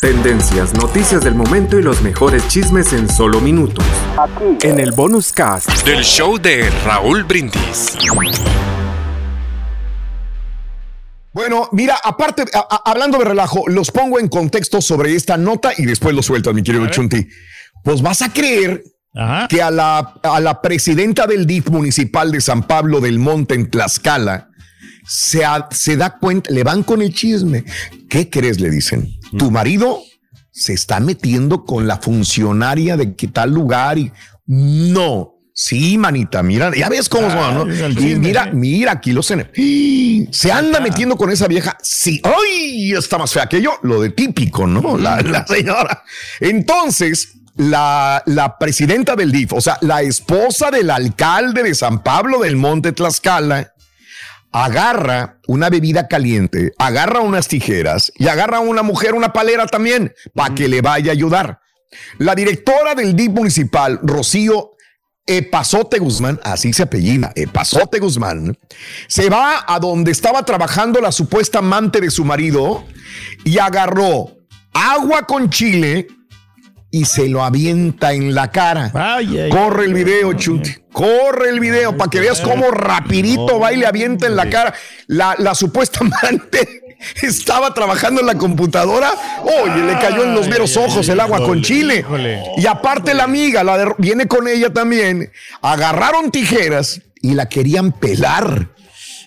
Tendencias, noticias del momento y los mejores chismes en solo minutos. En el bonus cast del show de Raúl Brindis. Bueno, mira, aparte, a- a- hablando de relajo, los pongo en contexto sobre esta nota y después lo sueltas, mi querido Chunti. Pues vas a creer que a la, a la presidenta del DIF municipal de San Pablo del Monte en Tlaxcala se, a- se da cuenta, le van con el chisme. ¿Qué crees? Le dicen. Tu marido se está metiendo con la funcionaria de qué tal lugar y no. Sí, manita, mira, ya ves cómo son, ¿no? Y mira, ¿eh? mira, aquí los en- Se anda metiendo con esa vieja. Sí, ¡ay! Está más fea que yo. Lo de típico, ¿no? La, la señora. Entonces, la, la presidenta del DIF, o sea, la esposa del alcalde de San Pablo del Monte Tlaxcala, agarra una bebida caliente, agarra unas tijeras y agarra a una mujer una palera también para que le vaya a ayudar. La directora del DIF municipal, Rocío Epazote Guzmán, así se apellida, Epazote Guzmán, se va a donde estaba trabajando la supuesta amante de su marido y agarró agua con chile y se lo avienta en la cara. Corre el video, Chuti. Corre el video para que veas cómo rapidito va y le avienta en la cara. La, la supuesta amante estaba trabajando en la computadora. Oye, le cayó en los meros ojos el agua con chile. Y aparte la amiga, la de- viene con ella también. Agarraron tijeras y la querían pelar.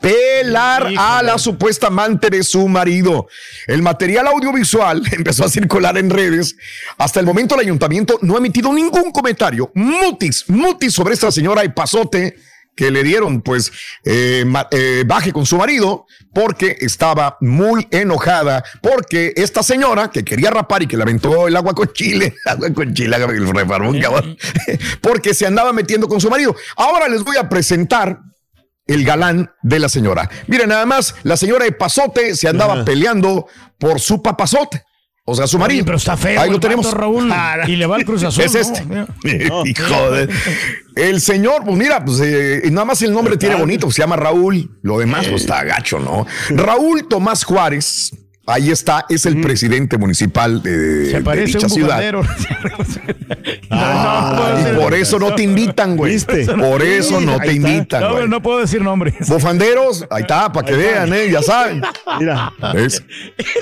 Pelar a la supuesta amante de su marido. El material audiovisual empezó a circular en redes. Hasta el momento el ayuntamiento no ha emitido ningún comentario. Mutis, mutis sobre esta señora y pasote que le dieron pues eh, eh, baje con su marido porque estaba muy enojada porque esta señora que quería rapar y que le aventó el agua con chile, agua con chile, el refarmón, cabrón, porque se andaba metiendo con su marido. Ahora les voy a presentar el galán de la señora. Miren, nada más, la señora de Pasote se andaba peleando por su papazote. O sea, su marido. pero está feo Ahí lo el tenemos. Raúl. Y le va al Cruz Azul, Es ¿no? este. Hijo de- El señor, pues mira, pues eh, nada más el nombre tiene bonito, pues, se llama Raúl. Lo demás, pues está gacho, ¿no? Raúl Tomás Juárez. Ahí está, es el presidente municipal de, Se dicha un ciudad. Ah, y por eso no te invitan, güey. Por eso no te invitan, No, güey. no puedo decir nombres. Bufanderos, ahí está, para que vean, ¿eh? Ya saben. Mira. ¿Ves?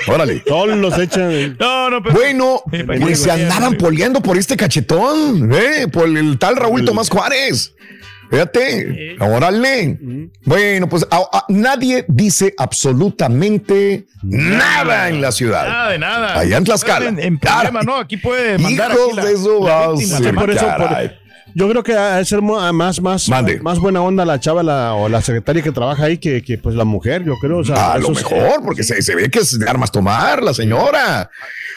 Órale. Todos los echan. No, no, pero. Bueno, Sí, pues se andaban güey. poleando por este cachetón, ¿eh? Por el tal Raúl Tomás Juárez. Fíjate, órale. Bueno, pues a- a- nadie dice absolutamente nada en la ciudad. Nada de nada. Allá en Tlaxcala. En, en problema, ¿no? Aquí puede mandar Hijos aquí la, de su la víctima. Sí, por eso, por-. Yo creo que ha de ser ah, más, más, Mande. más buena onda la chava la, o la secretaria que trabaja ahí que, que, pues la mujer, yo creo. O sea, A lo es- mejor, porque se, se ve que es de armas tomar la señora.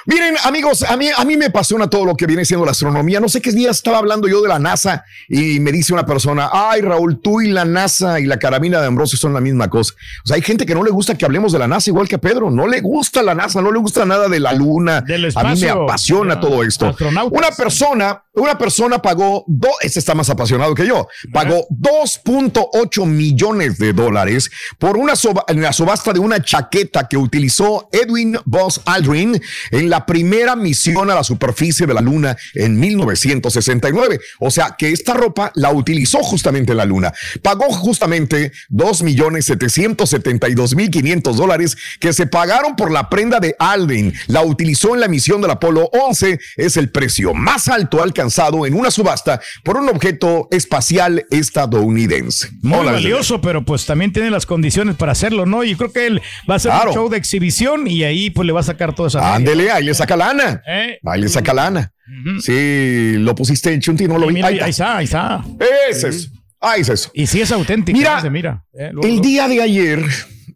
Miren, amigos, a mí, a mí me apasiona todo lo que viene siendo la astronomía. No sé qué día estaba hablando yo de la NASA y me dice una persona, ay, Raúl, tú y la NASA y la carabina de Ambrosio son la misma cosa. O sea, hay gente que no le gusta que hablemos de la NASA igual que a Pedro. No le gusta la NASA, no le gusta nada de la luna. Del a mí me espacio. apasiona todo esto. Una persona, una persona pagó, do, este está más apasionado que yo, pagó 2.8 millones de dólares por una soba- en la subasta de una chaqueta que utilizó Edwin Buzz Aldrin en la primera misión a la superficie de la Luna en 1969. O sea que esta ropa la utilizó justamente en la Luna. Pagó justamente 2 millones 772 mil 500 dólares que se pagaron por la prenda de Aldrin. La utilizó en la misión del Apolo 11. Es el precio más alto alcanzado en una subasta por un objeto espacial estadounidense. Muy Hola, valioso, pero pues también tiene las condiciones para hacerlo, ¿no? Y creo que él va a hacer Claro. un show de exhibición y ahí pues le va a sacar toda esa. Ándele, ahí le saca lana. ¿Eh? Ahí le saca lana. Sí, lo pusiste en Chunti, no lo vi. mira, Ahí ahí, está. ahí está. Ese es. Ahí es eso. Y sí es auténtico. Mira. Eh, luego- El día de ayer,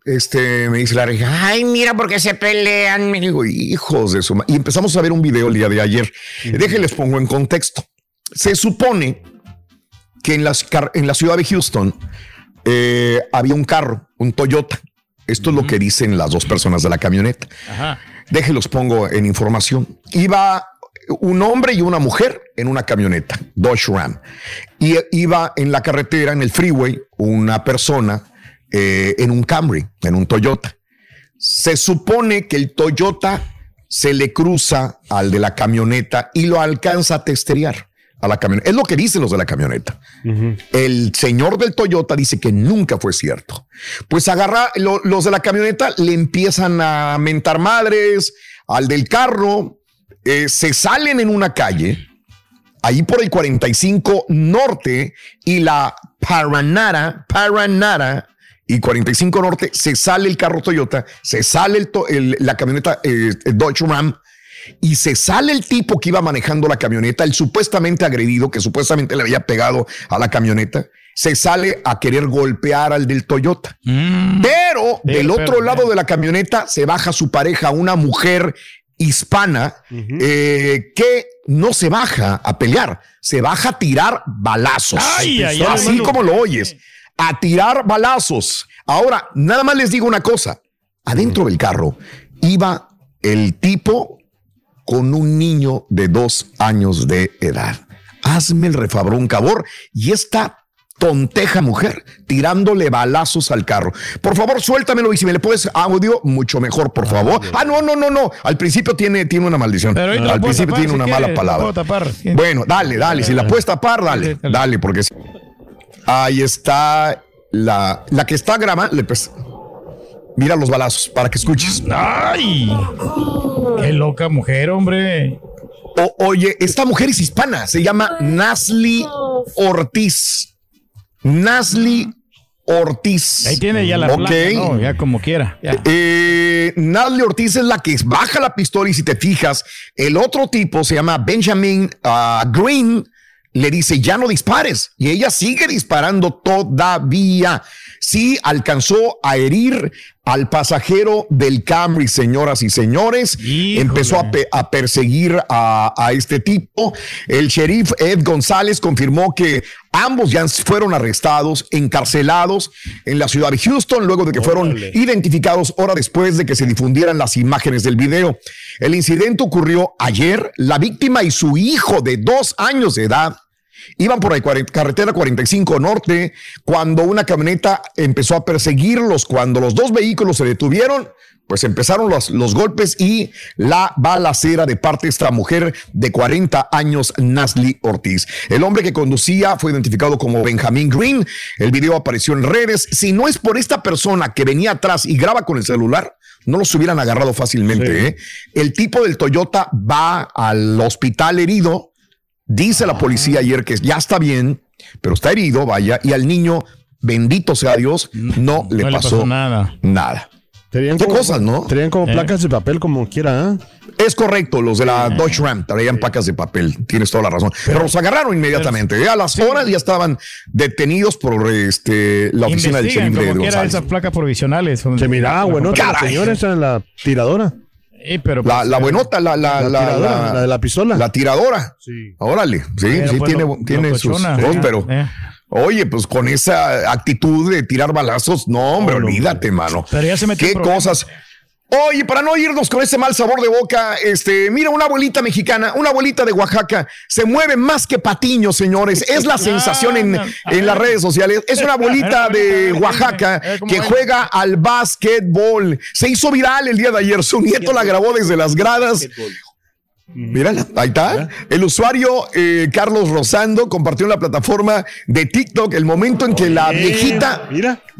este, me dice la reja, ay, mira por qué se pelean. Me digo, hijos de su ma-". Y empezamos a ver un video el día de ayer. Déjenles pongo en contexto. Se supone que en, las car- en la ciudad de Houston eh, había un carro, un Toyota. Esto es lo que dicen las dos personas de la camioneta. Ajá. Déjenlos pongo en información. Iba un hombre y una mujer en una camioneta, Dodge Ram. Y iba en la carretera, en el freeway, una persona eh, en un Camry, en un Toyota. Se supone que el Toyota se le cruza al de la camioneta y lo alcanza a testerear a la camioneta. Es lo que dicen los de la camioneta. El señor del Toyota dice que nunca fue cierto. Pues agarra, lo- los de la camioneta le empiezan a mentar madres al del carro, eh, se salen en una calle, ahí por el 45 norte y la Paranara, Paranara y 45 norte, se sale el carro Toyota, se sale el to- el- la camioneta eh, Dodge Ram y se sale el tipo que iba manejando la camioneta, el supuestamente agredido, que supuestamente le había pegado a la camioneta, se sale a querer golpear al del Toyota. Pero Sí, del pero, otro lado eh. de la camioneta se baja su pareja, una mujer hispana, eh, que no se baja a pelear, se baja a tirar balazos. Ay, ay, ay, Así como lo oyes, a tirar balazos. Ahora, nada más les digo una cosa. Adentro del carro iba el tipo con un niño de dos años de edad. Hazme el refabrón, cabor. Y esta tonteja mujer tirándole balazos al carro. Por favor, suéltamelo y si me le puedes audio, mucho mejor, por favor. Ah, no, no, no, no. Al principio tiene, tiene una maldición. Pero Al principio tapar tiene si una mala la palabra. puedo tapar. Bueno, dale, dale. Si la puedes tapar, dale. Dale. Porque ahí está la, la que está grabando. pues, Mira los balazos para que escuches. ¡Ay! ¡Qué loca mujer, hombre! O- oye, esta mujer es hispana, se llama Nasli Ortiz. Nasli Ortiz. Ahí tiene ya la Ok. placa, ¿no? Ya como quiera. ya. Eh, Nasli Ortiz es la que baja la pistola y si te fijas, el otro tipo se llama Benjamin ah, Green, le dice ya no dispares y ella sigue disparando todavía. Sí alcanzó a herir al pasajero del Camry, señoras y señores. Híjole. Empezó a, pe- a perseguir a, a este tipo. El sheriff Ed González confirmó que ambos ya fueron arrestados, encarcelados en la ciudad de Houston, luego de que fueron identificados hora después de que se difundieran las imágenes del video. El incidente ocurrió ayer. La víctima y su hijo de dos años de edad iban por la carretera 45 norte cuando una camioneta empezó a perseguirlos. Cuando los dos vehículos se detuvieron, pues empezaron los, los golpes y la balacera de parte de esta mujer de 40 años, Nasli Ortiz. El hombre que conducía fue identificado como Benjamin Green. El video apareció en redes. Si no es por esta persona que venía atrás y graba con el celular, no los hubieran agarrado fácilmente. ¿eh? El tipo del Toyota va al hospital herido. Dice la policía ayer que ya está bien, pero está herido, vaya, y al niño, bendito sea Dios, no, le, pasó nada. nada. Tenían ¿Qué como- cosas, no? Tenían como Eh. placas de papel como quiera, ¿eh? Es correcto, los de la Dodge Ram traían placas de papel, tienes toda la razón. Pero, los agarraron inmediatamente. ¿eh? A las horas ya estaban detenidos por este, la oficina del sheriff de como González. esas placas provisionales. Se miraba, bueno, la señora esa en la tiradora. Eh, pero La, pues, la eh, buenota, la, la, La, la, tiradora, la- la de la pistola. la tiradora. Sí. Órale, sí, pero sí, pues tiene, lo- tiene sus locochona, cosas, ¿eh? pero Eh. oye, pues con esa actitud de tirar balazos, no, hombre, No, olvídate, mano. Pero ya se metió Qué cosas. Oye, para no irnos con ese mal sabor de boca, este, mira, una abuelita mexicana, una abuelita de Oaxaca, se mueve más que patiño, señores. Es la sensación en, Ah, en las redes sociales. Es una abuelita de Oaxaca que juega al básquetbol. Se hizo viral el día de ayer. Su nieto la grabó desde las gradas Mira, ahí está. El usuario eh, Carlos Rosando compartió en la plataforma de TikTok el momento en que la viejita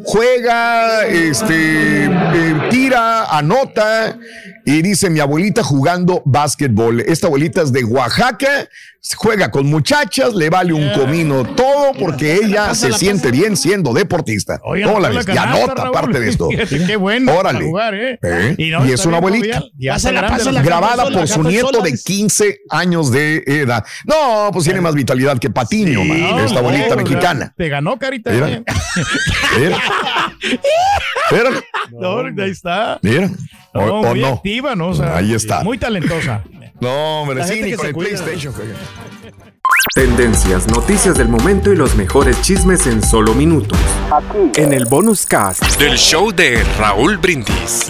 juega, este, eh, tira, anota y dice mi abuelita jugando básquetbol. Esta abuelita es de Oaxaca, juega con muchachas, le vale un comino todo porque ella se siente bien siendo deportista. ¿Cómo la ves? Y anota parte de esto. Qué bueno. Órale. ¿eh? ¿Eh? Y, no, Y es una abuelita. grabada por su nieto de. 15 años de edad. No, pues tiene más vitalidad que Patiño, man, No, esta no, mexicana. Te ganó, carita. Mira. ¿eh? Mira. Mira. No, ahí está. Mira. O, No, o muy no. activa, ¿no? O sea, Ahí está. Muy talentosa. No, hombre, sí, ni con se el cuida. PlayStation juega. Tendencias, noticias del momento y los mejores chismes en solo minutos. En el bonus cast. Del show de Raúl Brindis.